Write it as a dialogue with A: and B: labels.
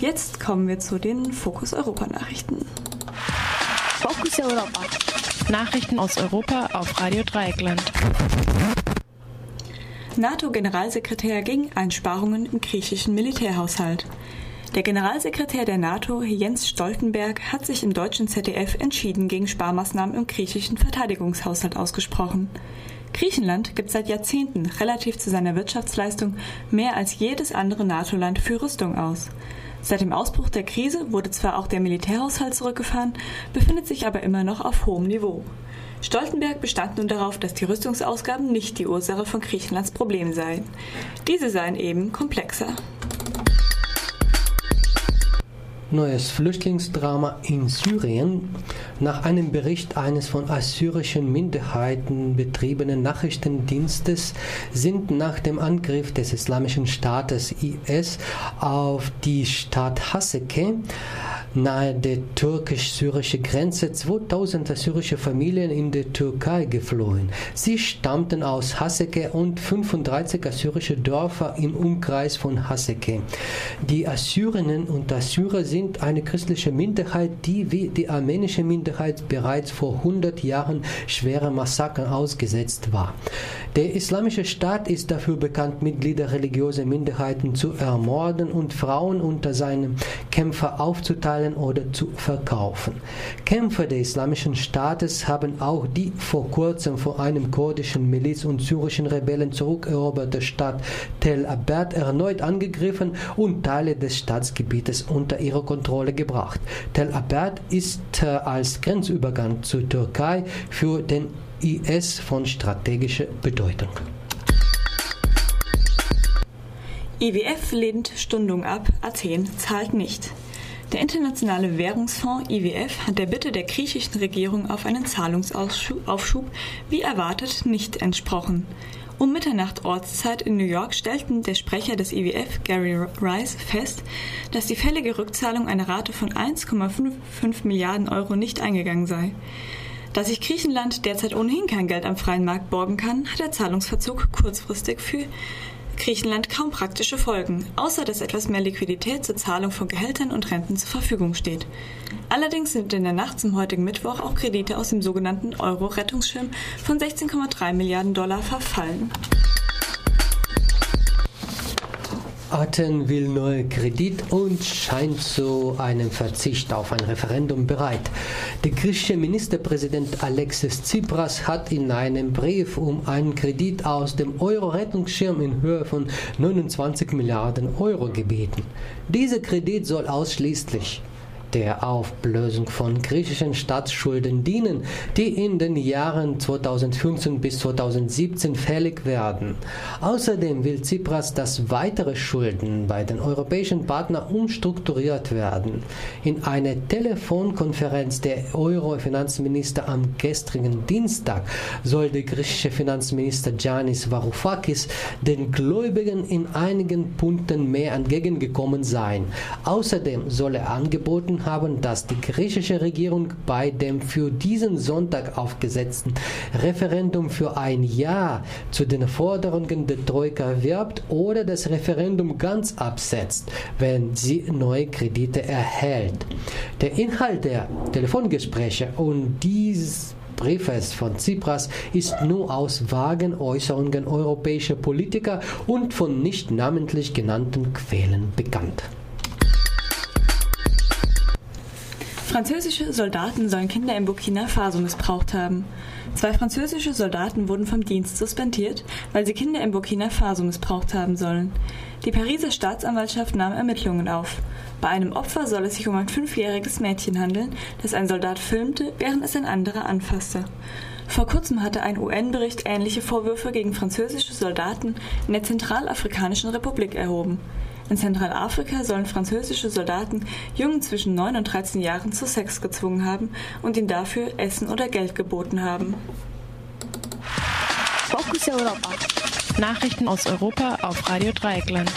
A: Jetzt kommen wir zu den Fokus Europa Nachrichten.
B: Fokus Europa. Nachrichten aus Europa auf Radio Dreieckland.
A: NATO-Generalsekretär gegen Einsparungen im griechischen Militärhaushalt. Der Generalsekretär der NATO, Jens Stoltenberg, hat sich im deutschen ZDF entschieden gegen Sparmaßnahmen im griechischen Verteidigungshaushalt ausgesprochen. Griechenland gibt seit Jahrzehnten relativ zu seiner Wirtschaftsleistung mehr als jedes andere NATO-Land für Rüstung aus. Seit dem Ausbruch der Krise wurde zwar auch der Militärhaushalt zurückgefahren, befindet sich aber immer noch auf hohem Niveau. Stoltenberg bestand nun darauf, dass die Rüstungsausgaben nicht die Ursache von Griechenlands Problemen seien. Diese seien eben komplexer.
C: Neues Flüchtlingsdrama in Syrien. Nach einem Bericht eines von assyrischen Minderheiten betriebenen Nachrichtendienstes sind nach dem Angriff des Islamischen Staates IS auf die Stadt Haseke nahe der türkisch-syrischen Grenze 2000 assyrische Familien in die Türkei geflohen. Sie stammten aus Haseke und 35 assyrische Dörfer im Umkreis von Haseke. Die Assyrinnen und Assyrer sind eine christliche Minderheit, die wie die armenische Minderheit bereits vor 100 Jahren schwere Massakern ausgesetzt war. Der Islamische Staat ist dafür bekannt, Mitglieder religiöser Minderheiten zu ermorden und Frauen unter seinen Kämpfer aufzuteilen oder zu verkaufen. Kämpfer des Islamischen Staates haben auch die vor kurzem vor einem kurdischen Miliz und syrischen Rebellen zurückeroberte Stadt Tel Abad erneut angegriffen und Teile des Staatsgebietes unter ihre Kontrolle gebracht. Tel Abad ist äh, Grenzübergang zur Türkei für den IS von strategischer Bedeutung.
A: IWF lehnt Stundung ab, Athen zahlt nicht. Der Internationale Währungsfonds IWF hat der Bitte der griechischen Regierung auf einen Zahlungsaufschub wie erwartet nicht entsprochen. Um Mitternacht Ortszeit in New York stellten der Sprecher des IWF, Gary Rice, fest, dass die fällige Rückzahlung einer Rate von 1,55 Milliarden Euro nicht eingegangen sei. Da sich Griechenland derzeit ohnehin kein Geld am freien Markt borgen kann, hat der Zahlungsverzug kurzfristig für Griechenland kaum praktische Folgen, außer dass etwas mehr Liquidität zur Zahlung von Gehältern und Renten zur Verfügung steht. Allerdings sind in der Nacht zum heutigen Mittwoch auch Kredite aus dem sogenannten Euro-Rettungsschirm von 16,3 Milliarden Dollar verfallen.
C: Athen will neue Kredit und scheint zu einem Verzicht auf ein Referendum bereit. Der griechische Ministerpräsident Alexis Tsipras hat in einem Brief um einen Kredit aus dem Euro-Rettungsschirm in Höhe von 29 Milliarden Euro gebeten. Dieser Kredit soll ausschließlich der Auflösung von griechischen Staatsschulden dienen, die in den Jahren 2015 bis 2017 fällig werden. Außerdem will Tsipras, dass weitere Schulden bei den europäischen Partnern umstrukturiert werden. In einer Telefonkonferenz der Euro-Finanzminister am gestrigen Dienstag soll der griechische Finanzminister Giannis Varoufakis den Gläubigen in einigen Punkten mehr entgegengekommen sein. Außerdem soll er angeboten haben, dass die griechische Regierung bei dem für diesen Sonntag aufgesetzten Referendum für ein Ja zu den Forderungen der Troika wirbt oder das Referendum ganz absetzt, wenn sie neue Kredite erhält. Der Inhalt der Telefongespräche und dieses Briefes von Tsipras ist nur aus vagen Äußerungen europäischer Politiker und von nicht namentlich genannten Quellen bekannt.
A: Französische Soldaten sollen Kinder in Burkina Faso missbraucht haben. Zwei französische Soldaten wurden vom Dienst suspendiert, weil sie Kinder in Burkina Faso missbraucht haben sollen. Die Pariser Staatsanwaltschaft nahm Ermittlungen auf. Bei einem Opfer soll es sich um ein fünfjähriges Mädchen handeln, das ein Soldat filmte, während es ein anderer anfasste. Vor kurzem hatte ein UN-Bericht ähnliche Vorwürfe gegen französische Soldaten in der Zentralafrikanischen Republik erhoben. In Zentralafrika sollen französische Soldaten Jungen zwischen 9 und 13 Jahren zu Sex gezwungen haben und ihnen dafür Essen oder Geld geboten haben.
B: Fokus Europa. Nachrichten aus Europa auf Radio Dreieckland.